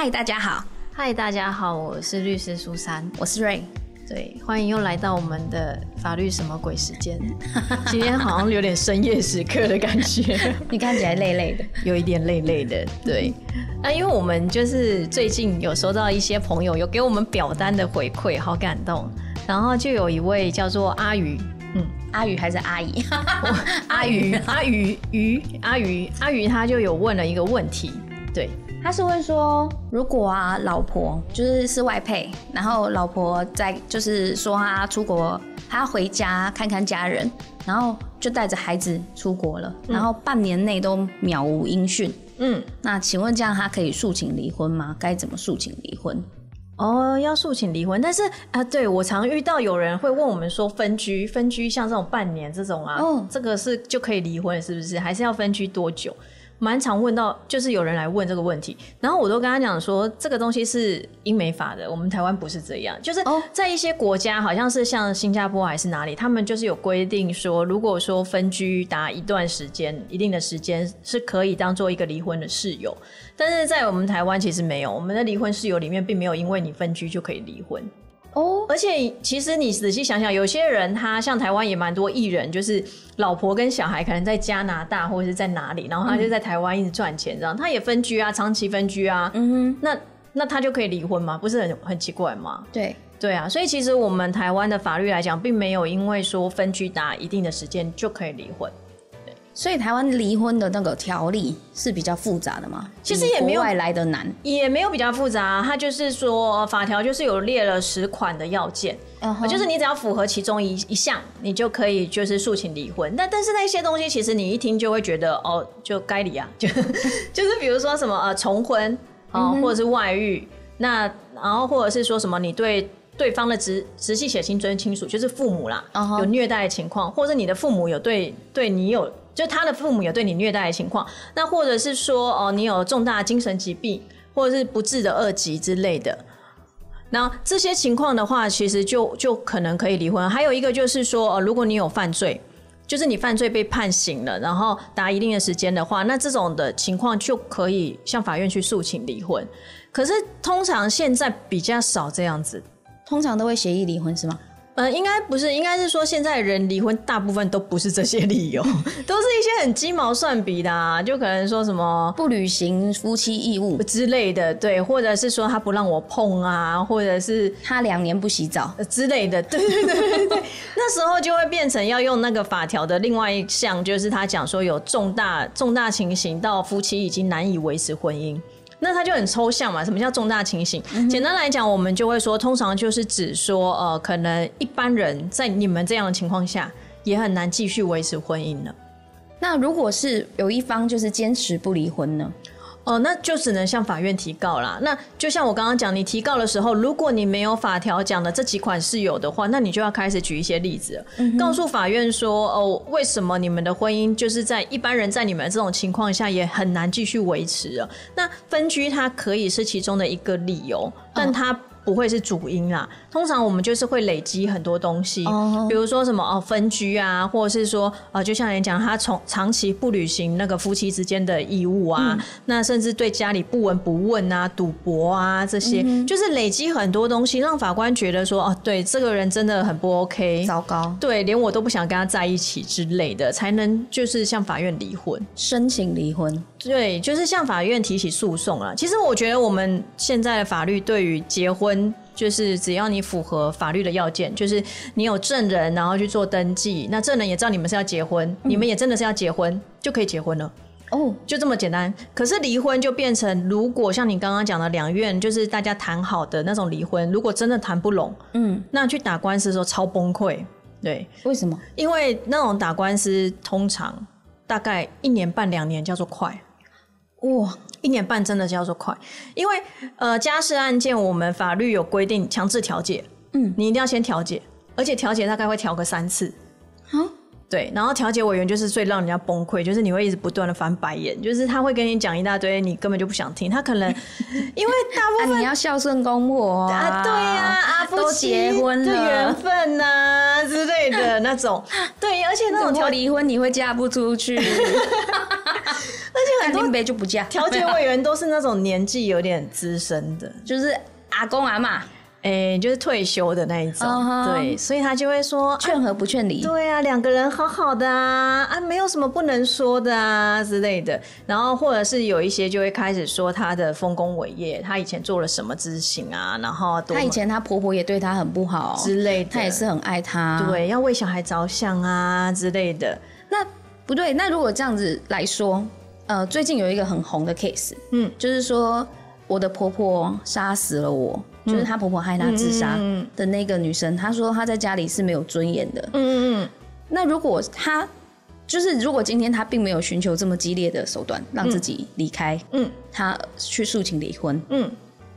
嗨，大家好，嗨，大家好，我是律师苏珊，我是 Ray。对，欢迎又来到我们的法律什么鬼时间。今天好像有点深夜时刻的感觉，你看起来累累的，有一点累累的。对，那因为我们就是最近有收到一些朋友有给我们表单的回馈，好感动。然后就有一位叫做阿鱼，嗯，阿鱼还是阿姨？阿鱼，阿鱼，鱼，阿鱼，阿鱼，他就有问了一个问题，对。他是会说，如果啊，老婆就是是外配，然后老婆在就是说他出国，他要回家看看家人，然后就带着孩子出国了，然后半年内都渺无音讯。嗯，那请问这样他可以诉请离婚吗？该怎么诉请离婚？哦，要诉请离婚，但是啊，对我常遇到有人会问我们说，分居，分居像这种半年这种啊，哦，这个是就可以离婚是不是？还是要分居多久？蛮常问到，就是有人来问这个问题，然后我都跟他讲说，这个东西是英美法的，我们台湾不是这样。就是在一些国家，好像是像新加坡还是哪里，他们就是有规定说，如果说分居达一段时间、一定的时间，是可以当做一个离婚的室友。但是在我们台湾其实没有，我们的离婚室友里面并没有因为你分居就可以离婚。哦，而且其实你仔细想想，有些人他像台湾也蛮多艺人，就是老婆跟小孩可能在加拿大或者是在哪里，然后他就在台湾一直赚钱，这样他也分居啊，长期分居啊，嗯哼，那那他就可以离婚吗？不是很很奇怪吗？对对啊，所以其实我们台湾的法律来讲，并没有因为说分居达一定的时间就可以离婚。所以台湾离婚的那个条例是比较复杂的吗？其实也没有外来的难，也没有比较复杂。它就是说法条就是有列了十款的要件，就是你只要符合其中一一项，你就可以就是诉请离婚。但但是那些东西其实你一听就会觉得哦，就该离啊，就就是比如说什么呃重婚啊，或者是外遇，那然后或者是说什么你对对方的直直系血亲尊亲属，就是父母啦，有虐待的情况，或者你的父母有对对你有。就他的父母有对你虐待的情况，那或者是说哦，你有重大精神疾病，或者是不治的二级之类的，那这些情况的话，其实就就可能可以离婚。还有一个就是说，呃，如果你有犯罪，就是你犯罪被判刑了，然后达一定的时间的话，那这种的情况就可以向法院去诉请离婚。可是通常现在比较少这样子，通常都会协议离婚是吗？呃，应该不是，应该是说现在人离婚大部分都不是这些理由，都是一些很鸡毛蒜皮的，啊就可能说什么不履行夫妻义务之类的，对，或者是说他不让我碰啊，或者是他两年不洗澡之类的，对对对对，那时候就会变成要用那个法条的另外一项，就是他讲说有重大重大情形到夫妻已经难以维持婚姻。那它就很抽象嘛？什么叫重大情形？简单来讲，我们就会说，通常就是指说，呃，可能一般人在你们这样的情况下，也很难继续维持婚姻了。那如果是有一方就是坚持不离婚呢？哦，那就只能向法院提告啦。那就像我刚刚讲，你提告的时候，如果你没有法条讲的这几款是有的话，那你就要开始举一些例子，告诉法院说，哦，为什么你们的婚姻就是在一般人在你们这种情况下也很难继续维持了？那分居它可以是其中的一个理由，但它。不会是主因啦，通常我们就是会累积很多东西，比如说什么哦分居啊，或者是说呃，就像你讲，他从长期不履行那个夫妻之间的义务啊，那甚至对家里不闻不问啊，赌博啊这些，就是累积很多东西，让法官觉得说哦，对这个人真的很不 OK，糟糕，对，连我都不想跟他在一起之类的，才能就是向法院离婚，申请离婚，对，就是向法院提起诉讼了。其实我觉得我们现在的法律对于结婚。就是只要你符合法律的要件，就是你有证人，然后去做登记，那证人也知道你们是要结婚，你们也真的是要结婚，就可以结婚了。哦，就这么简单。可是离婚就变成，如果像你刚刚讲的两院，就是大家谈好的那种离婚，如果真的谈不拢，嗯，那去打官司的时候超崩溃。对，为什么？因为那种打官司通常大概一年半两年叫做快。哇，一年半真的叫做快，因为呃，家事案件我们法律有规定强制调解，嗯，你一定要先调解，而且调解大概会调个三次，好。对，然后调解委员就是最让人家崩溃，就是你会一直不断的翻白眼，就是他会跟你讲一大堆，你根本就不想听。他可能 因为大部分你要孝顺公婆啊，对呀，啊，都结婚了，缘分呐之类的那种。对，而且那种调离婚你会嫁不出去，而且很多杯就不嫁。调解委员都是那种年纪有点资深的，就是阿公阿妈。哎，就是退休的那一种，对，所以他就会说劝和不劝离。对啊，两个人好好的啊，啊，没有什么不能说的啊之类的。然后或者是有一些就会开始说他的丰功伟业，他以前做了什么事情啊，然后他以前他婆婆也对他很不好之类的，他也是很爱他，对，要为小孩着想啊之类的。那不对，那如果这样子来说，呃，最近有一个很红的 case，嗯，就是说我的婆婆杀死了我。就是她婆婆害她自杀的那个女生，她说她在家里是没有尊严的。嗯嗯嗯。那如果她就是如果今天她并没有寻求这么激烈的手段让自己离开，嗯，她去诉请离婚，嗯，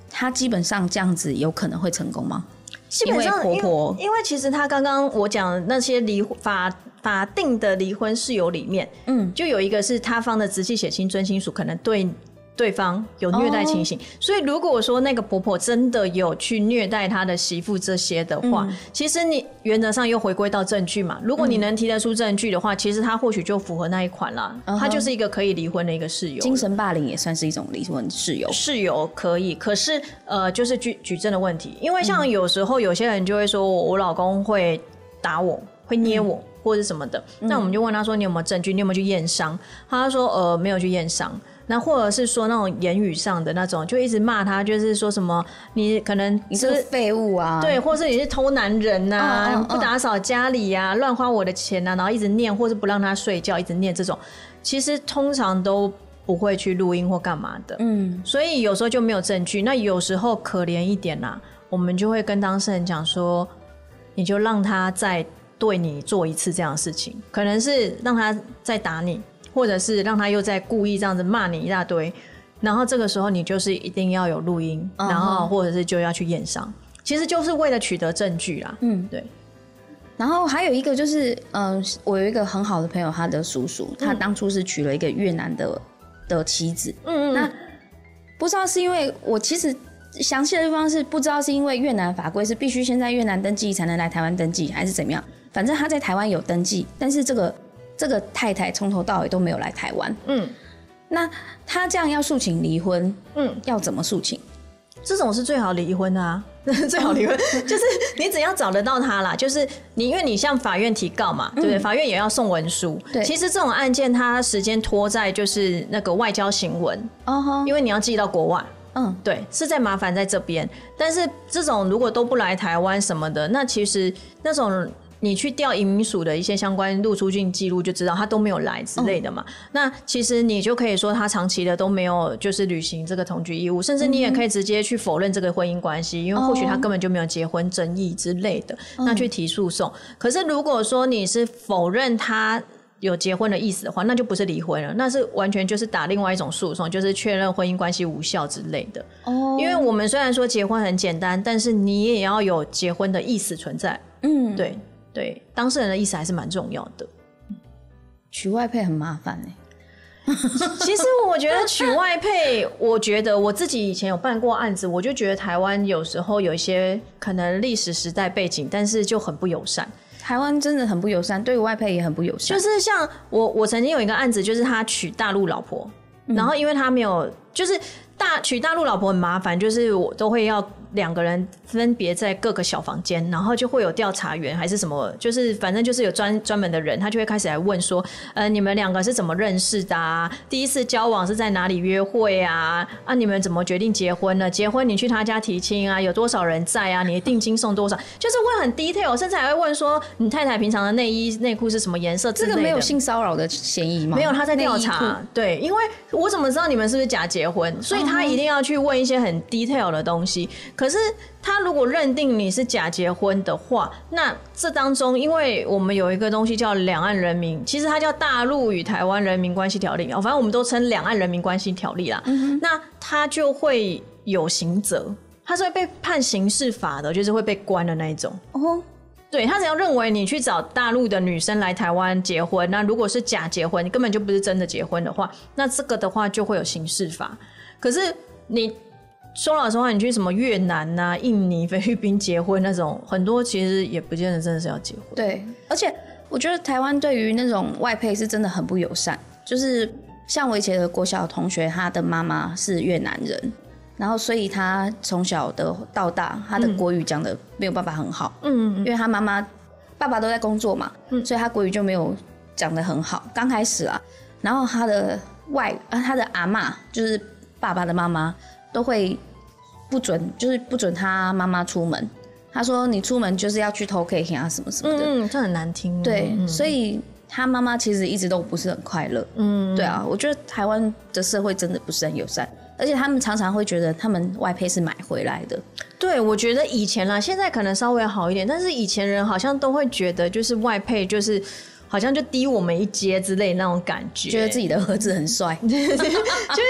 她基本上这样子有可能会成功吗？基本上，婆婆，因为其实她刚刚我讲那些离法法定的离婚事由里面，嗯，就有一个是他方的直系血亲尊亲属可能对。对方有虐待情形，所以如果说那个婆婆真的有去虐待她的媳妇这些的话，其实你原则上又回归到证据嘛。如果你能提得出证据的话，其实她或许就符合那一款了。她就是一个可以离婚的一个室友。精神霸凌也算是一种离婚室友。室友可以，可是呃，就是举举证的问题。因为像有时候有些人就会说我我老公会打我，会捏我或者什么的，那我们就问他说你有没有证据？你有没有去验伤？他说呃没有去验伤。那或者是说那种言语上的那种，就一直骂他，就是说什么你可能你是废物啊，对，或是你是偷男人呐，不打扫家里呀，乱花我的钱呐，然后一直念，或是不让他睡觉，一直念这种，其实通常都不会去录音或干嘛的，嗯，所以有时候就没有证据。那有时候可怜一点啦，我们就会跟当事人讲说，你就让他再对你做一次这样的事情，可能是让他再打你。或者是让他又在故意这样子骂你一大堆，然后这个时候你就是一定要有录音，然后或者是就要去验伤，其实就是为了取得证据啦。嗯，对。然后还有一个就是，嗯，我有一个很好的朋友，他的叔叔，他当初是娶了一个越南的的妻子。嗯嗯。那不知道是因为我其实详细的地方是不知道是因为越南法规是必须先在越南登记才能来台湾登记，还是怎么样？反正他在台湾有登记，但是这个。这个太太从头到尾都没有来台湾。嗯，那他这样要诉请离婚，嗯，要怎么诉请？这种是最好离婚的啊，最好离婚 就是你只要找得到他啦，就是你因为你向法院提告嘛，对不对？法院也要送文书。对，其实这种案件它时间拖在就是那个外交行文，哦因为你要寄到国外。嗯，对，是在麻烦在这边。但是这种如果都不来台湾什么的，那其实那种。你去调移民署的一些相关入出境记录，就知道他都没有来之类的嘛。那其实你就可以说他长期的都没有就是履行这个同居义务，甚至你也可以直接去否认这个婚姻关系，因为或许他根本就没有结婚争议之类的，那去提诉讼。可是如果说你是否认他有结婚的意思的话，那就不是离婚了，那是完全就是打另外一种诉讼，就是确认婚姻关系无效之类的。哦，因为我们虽然说结婚很简单，但是你也要有结婚的意思存在。嗯，对。对当事人的意思还是蛮重要的。娶外配很麻烦哎。其实我觉得娶外配，我觉得我自己以前有办过案子，我就觉得台湾有时候有一些可能历史时代背景，但是就很不友善。台湾真的很不友善，对外配也很不友善。就是像我，我曾经有一个案子，就是他娶大陆老婆，然后因为他没有，就是大娶大陆老婆很麻烦，就是我都会要。两个人分别在各个小房间，然后就会有调查员还是什么，就是反正就是有专专门的人，他就会开始来问说，呃，你们两个是怎么认识的？啊？第一次交往是在哪里约会啊？啊，你们怎么决定结婚呢？结婚你去他家提亲啊？有多少人在啊？你的定金送多少？就是问很 detail，甚至还会问说，你太太平常的内衣内裤是什么颜色？这个没有性骚扰的嫌疑吗？没有，他在调查。对，因为我怎么知道你们是不是假结婚？所以他一定要去问一些很 detail 的东西。可是他如果认定你是假结婚的话，那这当中，因为我们有一个东西叫《两岸人民》，其实它叫《大陆与台湾人民关系条例》啊，反正我们都称《两岸人民关系条例》啦。那他就会有刑责，他是会被判刑事法的，就是会被关的那一种。哦，对他只要认为你去找大陆的女生来台湾结婚，那如果是假结婚，你根本就不是真的结婚的话，那这个的话就会有刑事法。可是你。说老实话，你去什么越南呐、印尼、菲律宾结婚那种，很多其实也不见得真的是要结婚。对，而且我觉得台湾对于那种外配是真的很不友善，就是像我以前的国小同学，他的妈妈是越南人，然后所以他从小的到大，他的国语讲的没有办法很好。嗯，因为他妈妈、爸爸都在工作嘛，所以他国语就没有讲的很好。刚开始啊，然后他的外啊，他的阿妈就是爸爸的妈妈都会不准，就是不准他妈妈出门。他说：“你出门就是要去偷 K 啊，什么什么的。”嗯，这很难听。对，所以他妈妈其实一直都不是很快乐。嗯，对啊，我觉得台湾的社会真的不是很友善，而且他们常常会觉得他们外配是买回来的。对，我觉得以前啦，现在可能稍微好一点，但是以前人好像都会觉得就是外配就是。好像就低我们一阶之类那种感觉，觉得自己的儿子很帅，就会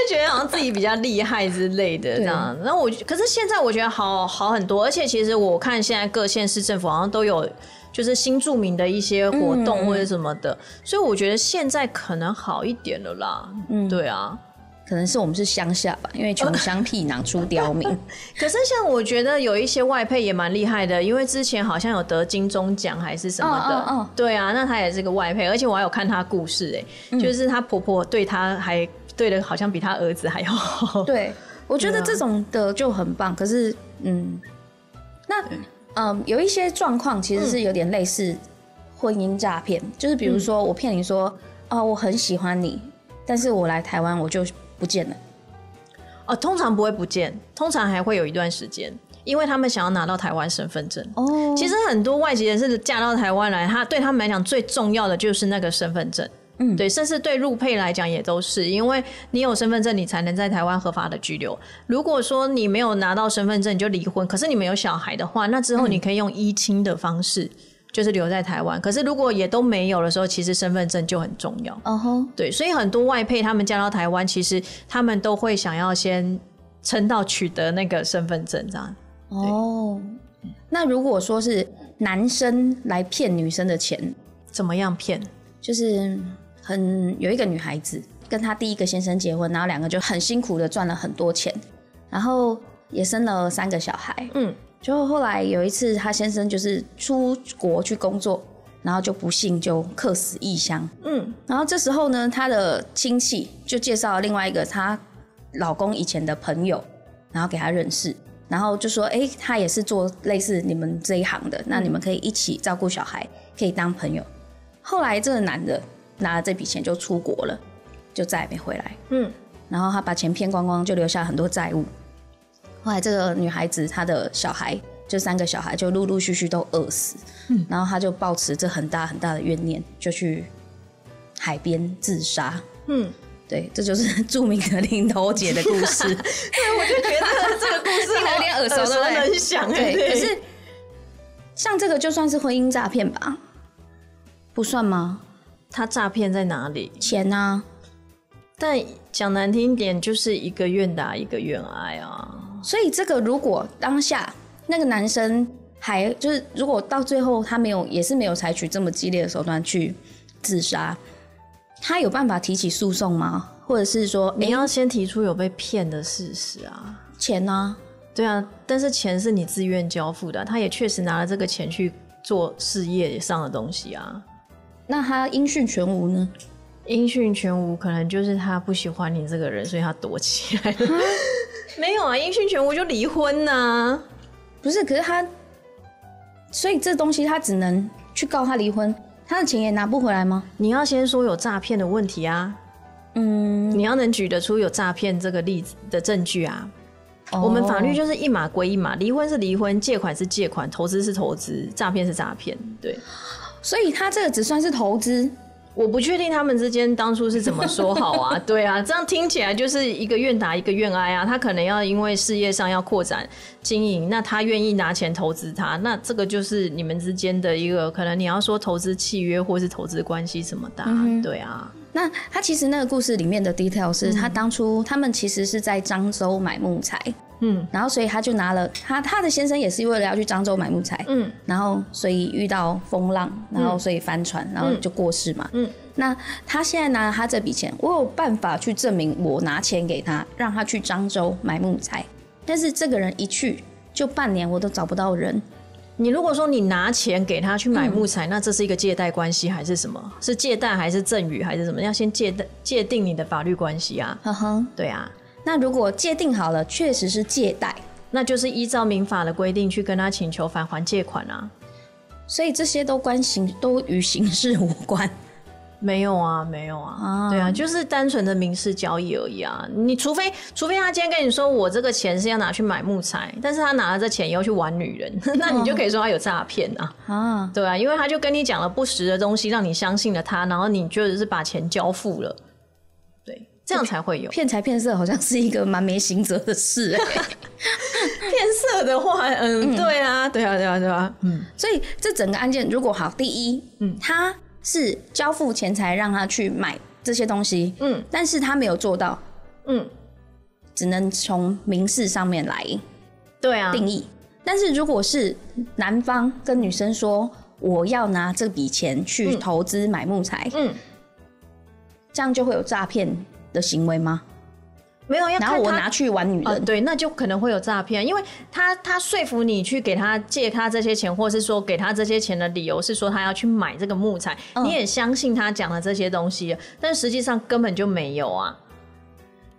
觉得好像自己比较厉害之类的这样。然后我，可是现在我觉得好好很多，而且其实我看现在各县市政府好像都有就是新著名的一些活动或者什么的，所以我觉得现在可能好一点了啦。嗯，对啊。可能是我们是乡下吧，因为穷乡僻壤出刁民。可是像我觉得有一些外配也蛮厉害的，因为之前好像有得金钟奖还是什么的。对啊，那她也是个外配，而且我还有看她故事，哎，就是她婆婆对她还对的，好像比她儿子还要好。对，我觉得这种的就很棒。可是，嗯，那嗯，有一些状况其实是有点类似婚姻诈骗，就是比如说我骗你说，哦，我很喜欢你，但是我来台湾我就。不见了，哦，通常不会不见，通常还会有一段时间，因为他们想要拿到台湾身份证。哦，其实很多外籍人士嫁到台湾来，他对他们来讲最重要的就是那个身份证。嗯，对，甚至对入配来讲也都是，因为你有身份证，你才能在台湾合法的居留。如果说你没有拿到身份证，你就离婚，可是你没有小孩的话，那之后你可以用依亲的方式。就是留在台湾，可是如果也都没有的时候，其实身份证就很重要。嗯哼，对，所以很多外配他们嫁到台湾，其实他们都会想要先撑到取得那个身份证这样。哦，那如果说是男生来骗女生的钱，怎么样骗？就是很有一个女孩子跟她第一个先生结婚，然后两个就很辛苦的赚了很多钱，然后也生了三个小孩。嗯。就后来有一次，他先生就是出国去工作，然后就不幸就客死异乡。嗯，然后这时候呢，他的亲戚就介绍另外一个她老公以前的朋友，然后给他认识，然后就说：“哎，他也是做类似你们这一行的，那你们可以一起照顾小孩，可以当朋友。”后来这个男的拿了这笔钱就出国了，就再也没回来。嗯，然后他把钱骗光光，就留下很多债务。后来这个女孩子她的小孩，就三个小孩就陆陆续续都饿死，嗯，然后她就抱持这很大很大的怨念，就去海边自杀，嗯，对，这就是著名的林头姐的故事。对，我就觉得这个故事有点 耳熟能详。对，可是像这个就算是婚姻诈骗吧？不算吗？他诈骗在哪里？钱啊！但讲难听点，就是一个愿打一个愿挨啊。所以这个如果当下那个男生还就是如果到最后他没有也是没有采取这么激烈的手段去自杀，他有办法提起诉讼吗？或者是说你要先提出有被骗的事实啊？钱呢？对啊，但是钱是你自愿交付的，他也确实拿了这个钱去做事业上的东西啊。那他音讯全无呢？音讯全无，可能就是他不喜欢你这个人，所以他躲起来。没有啊，音讯全无就离婚呐？不是，可是他，所以这东西他只能去告他离婚，他的钱也拿不回来吗？你要先说有诈骗的问题啊，嗯，你要能举得出有诈骗这个例子的证据啊。我们法律就是一码归一码，离婚是离婚，借款是借款，投资是投资，诈骗是诈骗，对。所以他这个只算是投资。我不确定他们之间当初是怎么说好啊？对啊，这样听起来就是一个愿打一个愿挨啊。他可能要因为事业上要扩展经营，那他愿意拿钱投资他，那这个就是你们之间的一个可能你要说投资契约或是投资关系什么的。对啊，那他其实那个故事里面的 detail 是他当初他们其实是在漳州买木材。嗯，然后所以他就拿了他他的先生也是为了要去漳州买木材，嗯，然后所以遇到风浪，然后所以翻船，然后就过世嘛，嗯，那他现在拿了他这笔钱，我有办法去证明我拿钱给他，让他去漳州买木材，但是这个人一去就半年我都找不到人，你如果说你拿钱给他去买木材，那这是一个借贷关系还是什么？是借贷还是赠与还是什么？要先界定界定你的法律关系啊。呵呵，对啊，那如果界定好了，确实是借贷，那就是依照民法的规定去跟他请求返还借款啊。所以这些都关刑，都与刑事无关。没有啊，没有啊，啊对啊，就是单纯的民事交易而已啊。你除非除非他今天跟你说我这个钱是要拿去买木材，但是他拿了这钱要去玩女人，那你就可以说他有诈骗啊。啊，对啊，因为他就跟你讲了不实的东西，让你相信了他，然后你就是把钱交付了，对，这样才会有。骗财骗色，好像是一个蛮没刑责的事。骗色的话，嗯，对啊，对啊，对啊，对啊，嗯，所以这整个案件如果好，第一，嗯，他。是交付钱财让他去买这些东西，嗯，但是他没有做到，嗯，只能从民事上面来，对啊，定义。但是如果是男方跟女生说我要拿这笔钱去投资买木材，嗯，这样就会有诈骗的行为吗？没有，然后我拿去玩女人，对，那就可能会有诈骗，因为他他说服你去给他借他这些钱，或是说给他这些钱的理由是说他要去买这个木材，你也相信他讲的这些东西，但实际上根本就没有啊。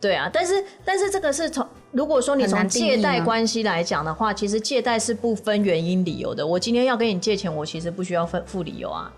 对啊，但是但是这个是从如果说你从借贷关系来讲的话，其实借贷是不分原因理由的。我今天要跟你借钱，我其实不需要分付理由啊。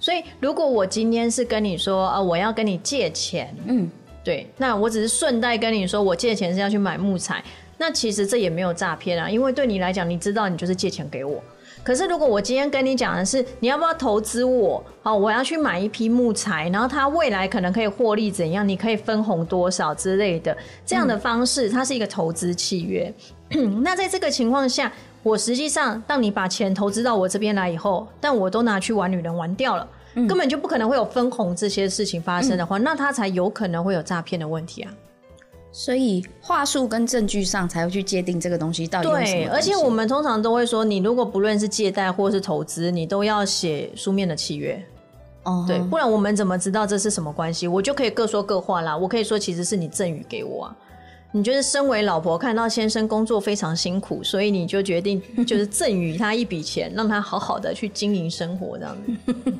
所以如果我今天是跟你说啊，我要跟你借钱，嗯。对，那我只是顺带跟你说，我借钱是要去买木材，那其实这也没有诈骗啊，因为对你来讲，你知道你就是借钱给我。可是如果我今天跟你讲的是，你要不要投资我？好，我要去买一批木材，然后它未来可能可以获利怎样？你可以分红多少之类的，这样的方式，它是一个投资契约。那在这个情况下，我实际上当你把钱投资到我这边来以后，但我都拿去玩女人玩掉了。根本就不可能会有分红这些事情发生的话，那他才有可能会有诈骗的问题啊。所以话术跟证据上才会去界定这个东西到底对，而且我们通常都会说，你如果不论是借贷或是投资，你都要写书面的契约。哦，对，不然我们怎么知道这是什么关系？我就可以各说各话啦。我可以说，其实是你赠予给我啊。你就是身为老婆看到先生工作非常辛苦，所以你就决定就是赠予他一笔钱，让他好好的去经营生活这样子。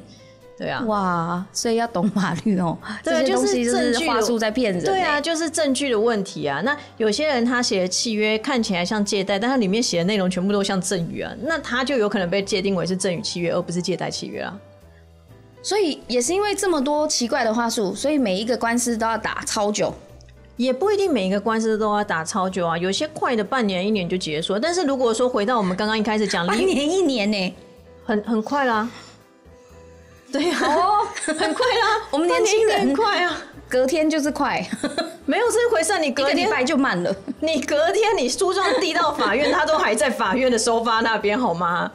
对啊，哇，所以要懂法律哦。对，就是证据话术在骗人。对啊，就是证据的问题啊。那有些人他写的契约看起来像借贷，但他里面写的内容全部都像赠与啊，那他就有可能被界定为是赠与契约，而不是借贷契约啊。所以也是因为这么多奇怪的话术，所以每一个官司都要打超久，也不一定每一个官司都要打超久啊。有些快的半年、一年就结束。但是如果说回到我们刚刚一开始讲，半年、一年呢，很很快啦。对呀，哦，很快啦，我们年轻人。快啊，隔天就是快，没有这回事。你隔天？礼拜就慢了，你隔天你诉状递到法院，他都还在法院的收发那边，好吗？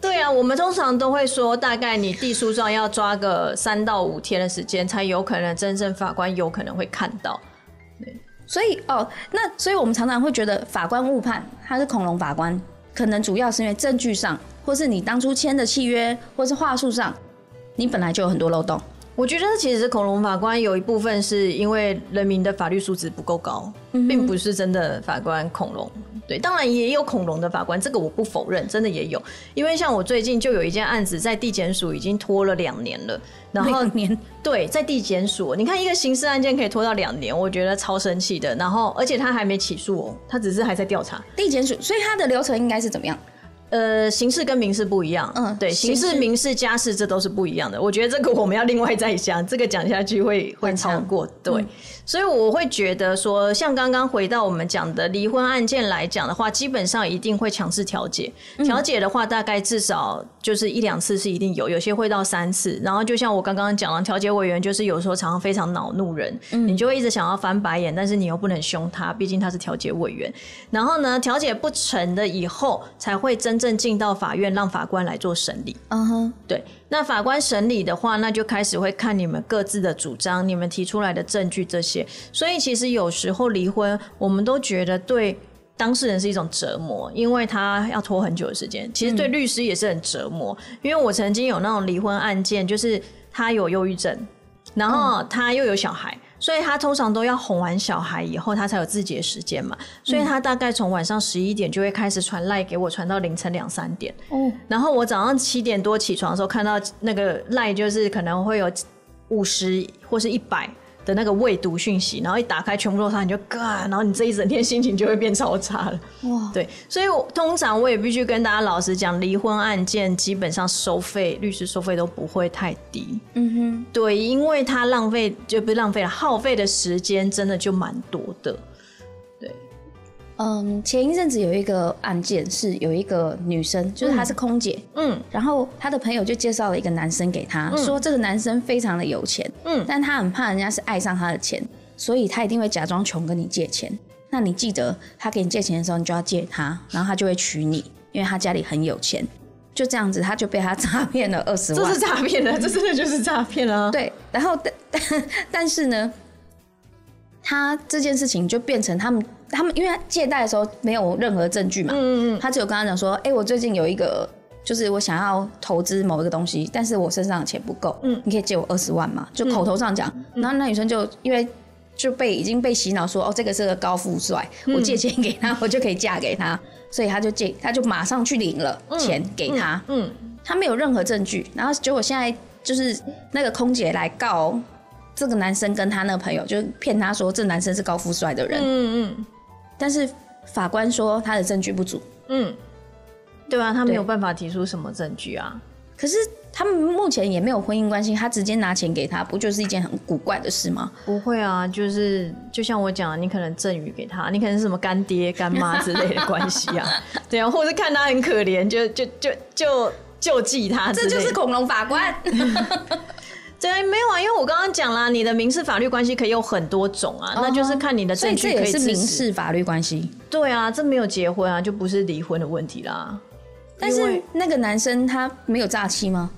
对啊，我们通常都会说，大概你递诉状要抓个三到五天的时间，才有可能真正法官有可能会看到。对，所以哦，那所以我们常常会觉得法官误判，他是恐龙法官，可能主要是因为证据上。或是你当初签的契约，或是话术上，你本来就有很多漏洞。我觉得其实恐龙法官有一部分是因为人民的法律素质不够高，并不是真的法官恐龙。对，当然也有恐龙的法官，这个我不否认，真的也有。因为像我最近就有一件案子在地检署已经拖了两年了，然后年 对在地检署，你看一个刑事案件可以拖到两年，我觉得超生气的。然后而且他还没起诉哦，他只是还在调查地检署，所以他的流程应该是怎么样？呃，刑事跟民事不一样，嗯，对，刑事、民事、家事这都是不一样的。我觉得这个我们要另外再讲，这个讲下去会会超过，对。所以我会觉得说，像刚刚回到我们讲的离婚案件来讲的话，基本上一定会强制调解。调解的话，大概至少就是一两次是一定有，有些会到三次。然后就像我刚刚讲了，调解委员就是有时候常常非常恼怒人，你就会一直想要翻白眼，但是你又不能凶他，毕竟他是调解委员。然后呢，调解不成的以后，才会真正进到法院，让法官来做审理。嗯哼，对。那法官审理的话，那就开始会看你们各自的主张，你们提出来的证据这些。所以其实有时候离婚，我们都觉得对当事人是一种折磨，因为他要拖很久的时间。其实对律师也是很折磨，因为我曾经有那种离婚案件，就是他有忧郁症，然后他又有小孩。所以他通常都要哄完小孩以后，他才有自己的时间嘛。所以他大概从晚上十一点就会开始传赖给我，传到凌晨两三点。哦，然后我早上七点多起床的时候，看到那个赖就是可能会有五十或是一百。的那个未读讯息，然后一打开全部都是他，你就嘎，然后你这一整天心情就会变超差了。哇，对，所以我通常我也必须跟大家老实讲，离婚案件基本上收费，律师收费都不会太低。嗯哼，对，因为他浪费就不是浪费了，耗费的时间真的就蛮多的。嗯，前一阵子有一个案件是有一个女生，就是她是空姐，嗯，然后她的朋友就介绍了一个男生给她，说这个男生非常的有钱，嗯，但他很怕人家是爱上他的钱，所以他一定会假装穷跟你借钱。那你记得他给你借钱的时候，你就要借他，然后他就会娶你，因为他家里很有钱。就这样子，他就被他诈骗了二十万，这是诈骗的，这真的就是诈骗了。对，然后但 但是呢，他这件事情就变成他们。他们因为他借贷的时候没有任何证据嘛，嗯嗯嗯，他只有跟他讲说，哎，我最近有一个，就是我想要投资某一个东西，但是我身上的钱不够，嗯，你可以借我二十万嘛，就口头上讲，然后那女生就因为就被已经被洗脑说，哦，这个是个高富帅，我借钱给他，我就可以嫁给他，所以他就借，他就马上去领了钱给他，嗯，他没有任何证据，然后结果现在就是那个空姐来告这个男生跟他那个朋友，就骗他说这男生是高富帅的人，嗯嗯。但是法官说他的证据不足。嗯，对啊，他没有办法提出什么证据啊。可是他们目前也没有婚姻关系，他直接拿钱给他，不就是一件很古怪的事吗？不会啊，就是就像我讲，你可能赠予给他，你可能是什么干爹干妈之类的关系啊。对啊，或者看他很可怜，就就就就救济他。这就是恐龙法官。对，没有啊，因为我刚刚讲啦，你的民事法律关系可以有很多种啊，那就是看你的证据可以是民事法律关系。对啊，这没有结婚啊，就不是离婚的问题啦。但是那个男生他没有诈欺吗？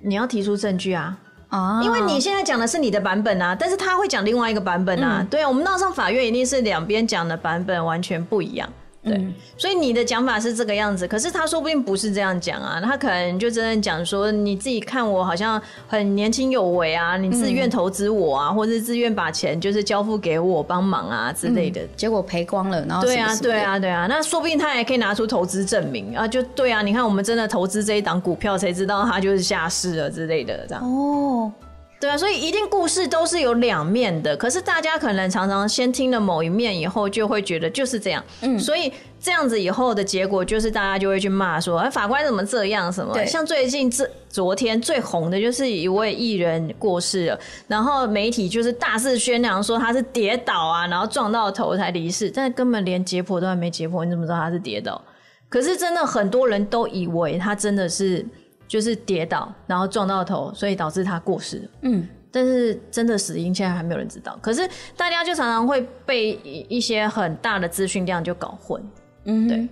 你要提出证据啊啊！因为你现在讲的是你的版本啊，但是他会讲另外一个版本啊。对啊，我们闹上法院一定是两边讲的版本完全不一样。对，所以你的讲法是这个样子，可是他说不定不是这样讲啊，他可能就真的讲说你自己看我好像很年轻有为啊，你自愿投资我啊，或者自愿把钱就是交付给我帮忙啊之类的，结果赔光了，然后对啊对啊对啊，那说不定他也可以拿出投资证明啊，就对啊，你看我们真的投资这一档股票，谁知道他就是下市了之类的这样。哦。对啊，所以一定故事都是有两面的。可是大家可能常常先听了某一面以后，就会觉得就是这样。嗯，所以这样子以后的结果就是大家就会去骂说：“哎，法官怎么这样？什么？”像最近这昨天最红的就是一位艺人过世了，然后媒体就是大肆宣扬说他是跌倒啊，然后撞到头才离世，但根本连解剖都还没解剖，你怎么知道他是跌倒？可是真的很多人都以为他真的是。就是跌倒，然后撞到头，所以导致他过世。嗯，但是真的死因现在还没有人知道。可是大家就常常会被一些很大的资讯量就搞混。嗯，对。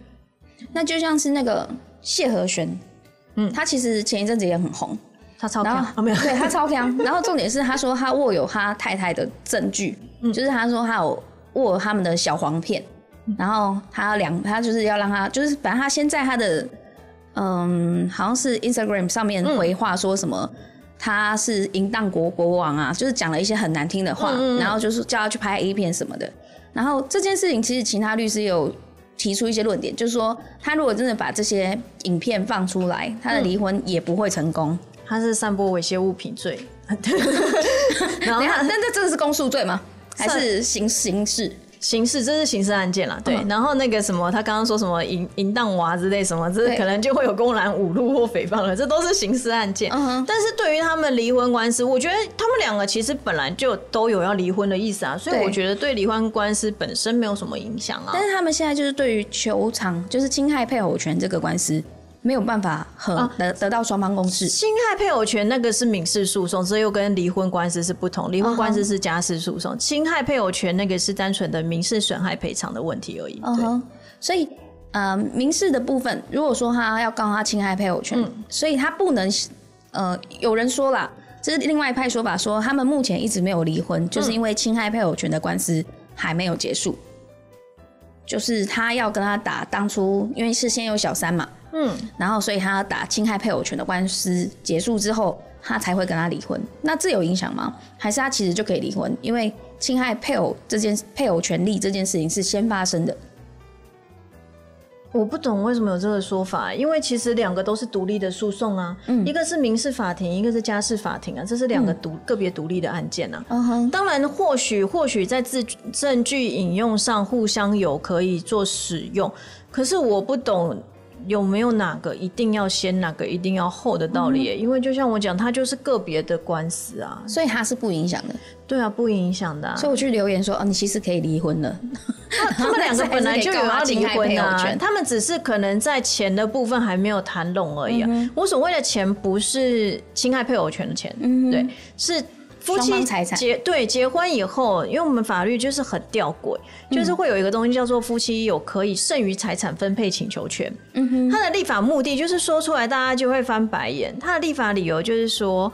那就像是那个谢和弦，嗯，他其实前一阵子也很红，他超强，没有，对他超强。然后重点是他说他握有他太太的证据，就是他说他有握他们的小黄片，然后他要两，他就是要让他，就是反正他先在他的。嗯，好像是 Instagram 上面回话说什么，他是淫荡国国王啊，就是讲了一些很难听的话，然后就是叫他去拍 A 片什么的。然后这件事情其实其他律师有提出一些论点，就是说他如果真的把这些影片放出来，他的离婚也不会成功。他是散播猥亵物品罪，然后那这真的是公诉罪吗？还是刑刑事？刑事，这是刑事案件啦，对。然后那个什么，他刚刚说什么淫淫荡娃之类什么，这可能就会有公然侮辱或诽谤了，这都是刑事案件。但是对于他们离婚官司，我觉得他们两个其实本来就都有要离婚的意思啊，所以我觉得对离婚官司本身没有什么影响啊。但是他们现在就是对于求偿，就是侵害配偶权这个官司。没有办法和得得到双方共识。侵害配偶权那个是民事诉讼，这又跟离婚官司是不同。离婚官司是家事诉讼，侵害配偶权那个是单纯的民事损害赔偿的问题而已。嗯哼，所以呃，民事的部分，如果说他要告他侵害配偶权，所以他不能呃，有人说了，这是另外一派说法，说他们目前一直没有离婚，就是因为侵害配偶权的官司还没有结束。就是他要跟他打当初，因为是先有小三嘛，嗯，然后所以他要打侵害配偶权的官司结束之后，他才会跟他离婚。那这有影响吗？还是他其实就可以离婚？因为侵害配偶这件配偶权利这件事情是先发生的。我不懂为什么有这个说法，因为其实两个都是独立的诉讼啊，一个是民事法庭，一个是家事法庭啊，这是两个独个别独立的案件啊。当然，或许或许在字证据引用上互相有可以做使用，可是我不懂。有没有哪个一定要先，哪个一定要后的道理？因为就像我讲，它就是个别的官司啊，所以它是不影响的。对啊，不影响的。所以我去留言说，哦，你其实可以离婚了。他们两个本来就有要离婚啊，他们只是可能在钱的部分还没有谈拢而已啊。我所谓的钱不是侵害配偶权的钱，对，是。夫妻财产结对结婚以后，因为我们法律就是很吊诡，就是会有一个东西叫做夫妻有可以剩余财产分配请求权。嗯哼，他的立法目的就是说出来，大家就会翻白眼。他的立法理由就是说。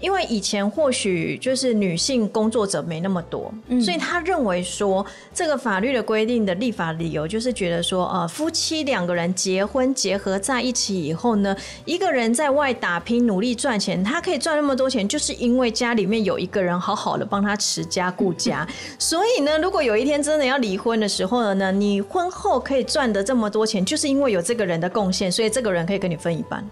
因为以前或许就是女性工作者没那么多，所以他认为说这个法律的规定的立法理由就是觉得说，呃，夫妻两个人结婚结合在一起以后呢，一个人在外打拼努力赚钱，他可以赚那么多钱，就是因为家里面有一个人好好的帮他持家顾家。所以呢，如果有一天真的要离婚的时候呢，你婚后可以赚的这么多钱，就是因为有这个人的贡献，所以这个人可以跟你分一半。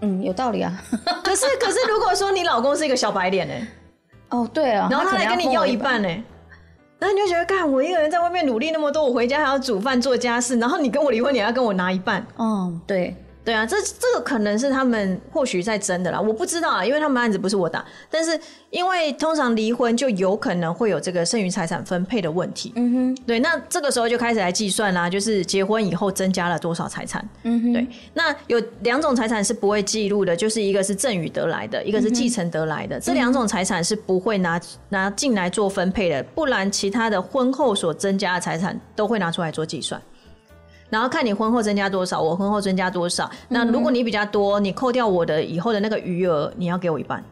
嗯，有道理啊。可是，可是，如果说你老公是一个小白脸呢？哦，对啊，然后他来跟你要一半呢，那你就觉得，干我一个人在外面努力那么多，我回家还要煮饭做家事，然后你跟我离婚，你要跟我拿一半？哦，对。对啊，这这个可能是他们或许在争的啦，我不知道啊，因为他们案子不是我打，但是因为通常离婚就有可能会有这个剩余财产分配的问题。嗯哼，对，那这个时候就开始来计算啦，就是结婚以后增加了多少财产。嗯哼，对，那有两种财产是不会记录的，就是一个是赠与得来的，一个是继承得来的，这两种财产是不会拿拿进来做分配的，不然其他的婚后所增加的财产都会拿出来做计算。然后看你婚后增加多少，我婚后增加多少。那如果你比较多，你扣掉我的以后的那个余额，你要给我一半，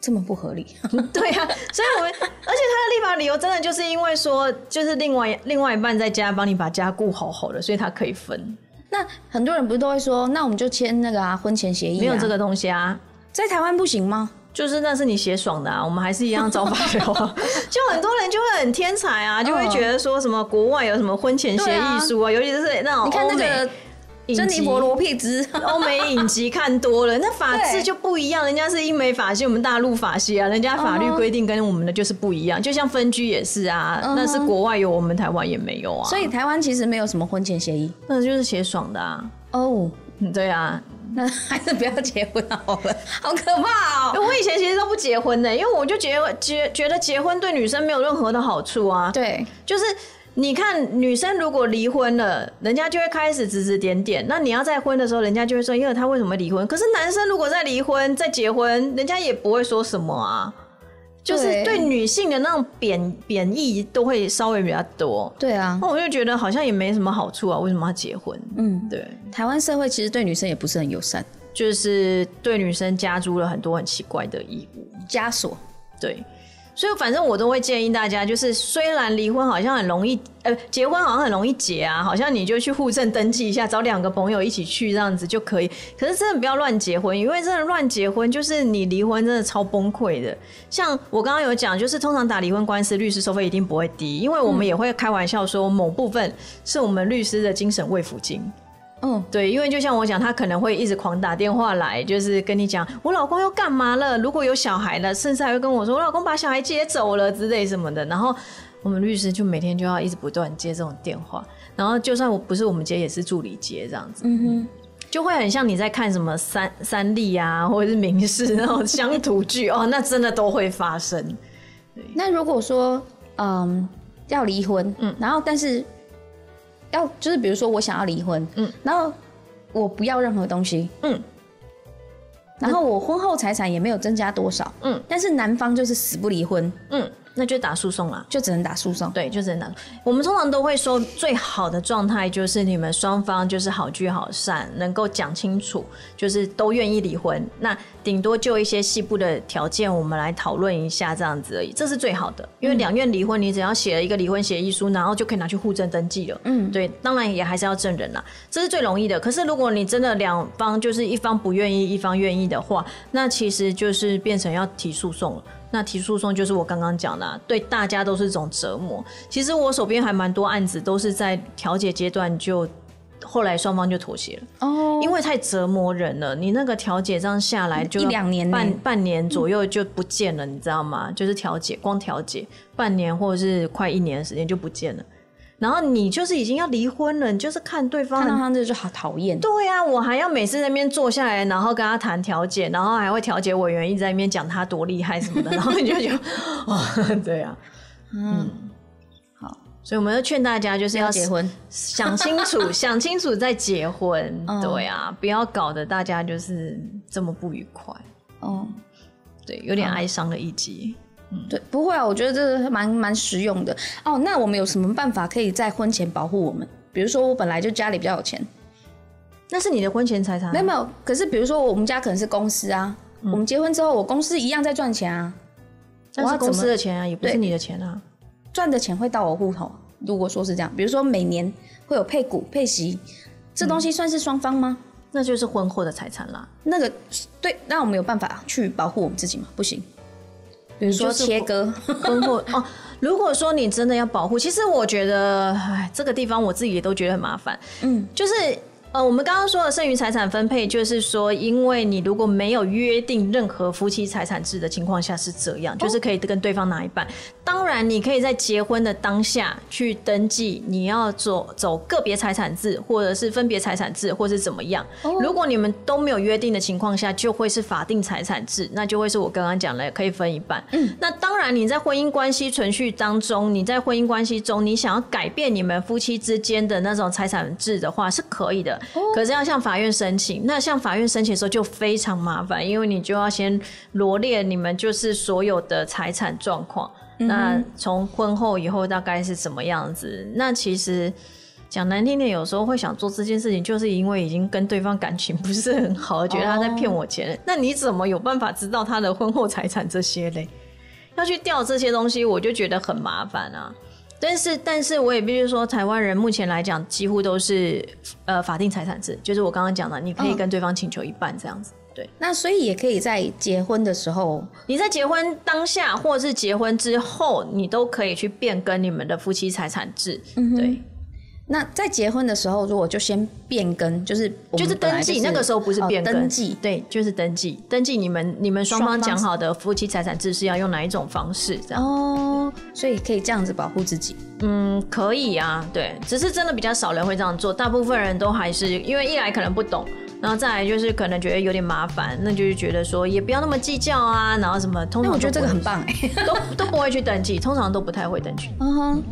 这么不合理？对呀，所以我们而且他的立法理由真的就是因为说，就是另外另外一半在家帮你把家顾好好的，所以他可以分。那很多人不是都会说，那我们就签那个啊婚前协议？没有这个东西啊，在台湾不行吗？就是那是你写爽的啊，我们还是一样找法流。就很多人就会很天才啊，就会觉得说什么国外有什么婚前协议书啊，尤其是那种你看那个珍妮佛罗佩兹欧美影集看多了，那法制就不一样，人家是英美法系，我们大陆法系啊，人家法律规定跟我们的就是不一样。就像分居也是啊，那是国外有，我们台湾也没有啊。所以台湾其实没有什么婚前协议，那就是写爽的啊。哦，对啊。那还是不要结婚好了，好可怕哦！我以前其实都不结婚的，因为我就结结觉得结婚对女生没有任何的好处啊。对，就是你看女生如果离婚了，人家就会开始指指点点。那你要再婚的时候，人家就会说，因为他为什么离婚？可是男生如果再离婚再结婚，人家也不会说什么啊。就是对。女性的那种贬贬义都会稍微比较多，对啊，那我就觉得好像也没什么好处啊，为什么要结婚？嗯，对，台湾社会其实对女生也不是很友善，就是对女生加诸了很多很奇怪的义务。枷锁，对。所以反正我都会建议大家，就是虽然离婚好像很容易，呃，结婚好像很容易结啊，好像你就去户政登记一下，找两个朋友一起去这样子就可以。可是真的不要乱结婚，因为真的乱结婚，就是你离婚真的超崩溃的。像我刚刚有讲，就是通常打离婚官司，律师收费一定不会低，因为我们也会开玩笑说，某部分是我们律师的精神慰抚金。嗯，对，因为就像我讲，他可能会一直狂打电话来，就是跟你讲我老公又干嘛了。如果有小孩了，甚至还会跟我说我老公把小孩接走了之类什么的。然后我们律师就每天就要一直不断接这种电话，然后就算我不是我们接，也是助理接这样子，嗯哼，就会很像你在看什么三三立啊，或者是民事那种乡土剧哦，那真的都会发生。那如果说嗯要离婚，嗯，然后但是。要就是比如说我想要离婚，嗯，然后我不要任何东西，嗯，然后我婚后财产也没有增加多少，嗯，但是男方就是死不离婚，嗯，那就打诉讼啦，就只能打诉讼。对，就只能打。我们通常都会说，最好的状态就是你们双方就是好聚好散，能够讲清楚，就是都愿意离婚。那顶多就一些细部的条件，我们来讨论一下这样子而已，这是最好的。因为两院离婚，你只要写了一个离婚协议书，然后就可以拿去户政登记了。嗯，对，当然也还是要证人啦，这是最容易的。可是如果你真的两方就是一方不愿意，一方愿意的话，那其实就是变成要提诉讼了。那提诉讼就是我刚刚讲的，对大家都是一种折磨。其实我手边还蛮多案子，都是在调解阶段就。后来双方就妥协了哦，因为太折磨人了。你那个调解这样下来，就一两年、半半年左右就不见了，你知道吗？就是调解，光调解半年或者是快一年的时间就不见了。然后你就是已经要离婚了，你就是看对方看到他这就好讨厌。对啊，我还要每次在那边坐下来，然后跟他谈调解，然后还会调解委员一直在那边讲他多厉害什么的，然后你就觉得 哦，对呀，嗯。所以我们要劝大家，就是要结婚，想清楚，想清楚再结婚。对啊，不要搞得大家就是这么不愉快。哦，对，有点哀伤的一集。嗯，对，不会啊，我觉得这蛮蛮实用的。哦，那我们有什么办法可以在婚前保护我们？比如说，我本来就家里比较有钱，那是你的婚前财产。没有没有，可是比如说我们家可能是公司啊，我们结婚之后，我公司一样在赚钱啊。那是公司的钱啊，也不是你的钱啊。赚的钱会到我户头。如果说是这样，比如说每年会有配股配息，这东西算是双方吗？那就是婚后的财产啦。那个对，那我们有办法去保护我们自己吗？不行。比如说切割 婚后哦，如果说你真的要保护，其实我觉得，哎，这个地方我自己也都觉得很麻烦。嗯，就是。呃，我们刚刚说的剩余财产分配，就是说，因为你如果没有约定任何夫妻财产制的情况下是这样，就是可以跟对方拿一半。当然，你可以在结婚的当下去登记，你要走走个别财产制，或者是分别财产制，或是怎么样。如果你们都没有约定的情况下，就会是法定财产制，那就会是我刚刚讲的可以分一半。嗯，那当然，你在婚姻关系存续当中，你在婚姻关系中，你想要改变你们夫妻之间的那种财产制的话，是可以的。可是要向法院申请，那向法院申请的时候就非常麻烦，因为你就要先罗列你们就是所有的财产状况，那从婚后以后大概是什么样子？那其实讲难听点，有时候会想做这件事情，就是因为已经跟对方感情不是很好，觉得他在骗我钱。那你怎么有办法知道他的婚后财产这些嘞？要去调这些东西，我就觉得很麻烦啊。但是，但是我也必须说，台湾人目前来讲，几乎都是呃法定财产制，就是我刚刚讲的，你可以跟对方请求一半这样子。对，那所以也可以在结婚的时候，你在结婚当下，或者是结婚之后，你都可以去变更你们的夫妻财产制。嗯，对。那在结婚的时候，如果就先变更，就是就是登记，那个时候不是变更，登记，对，就是登记，登记你们你们双方讲好的夫妻财产制是要用哪一种方式这样哦，所以可以这样子保护自己。嗯，可以啊，对，只是真的比较少人会这样做，大部分人都还是因为一来可能不懂，然后再来就是可能觉得有点麻烦，那就是觉得说也不要那么计较啊，然后什么，通常我觉得这个很棒哎，都都不会去登记，通常都不太会登记。嗯哼。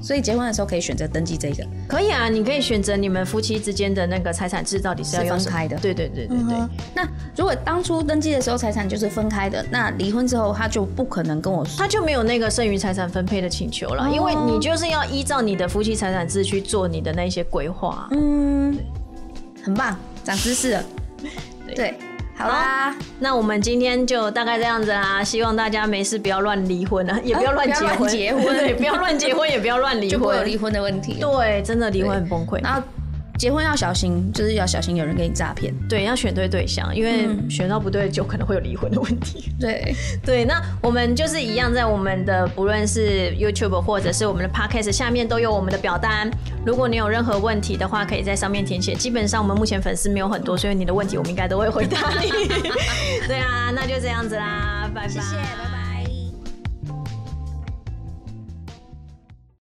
所以结婚的时候可以选择登记这个，可以啊，你可以选择你们夫妻之间的那个财产制到底是要分开的，对对对对对。那如果当初登记的时候财产就是分开的，那离婚之后他就不可能跟我说，他就没有那个剩余财产分配的请求了，因为你就是要依照你的夫妻财产制去做你的那些规划。嗯，很棒，长知识了，对。好啦，那我们今天就大概这样子啦。希望大家没事不要乱离婚啊，也不要乱结婚，结婚 对，不要乱结婚，也不要乱离婚，就会有离婚的问题。对，真的离婚很崩溃。然后结婚要小心，就是要小心有人给你诈骗。对，要选对对象，因为选到不对就可能会有离婚的问题。对对，那我们就是一样，在我们的不论是 YouTube 或者是我们的 Podcast 下面都有我们的表单。如果你有任何问题的话，可以在上面填写。基本上我们目前粉丝没有很多，所以你的问题我们应该都会回答你。对啊，那就这样子啦，拜拜。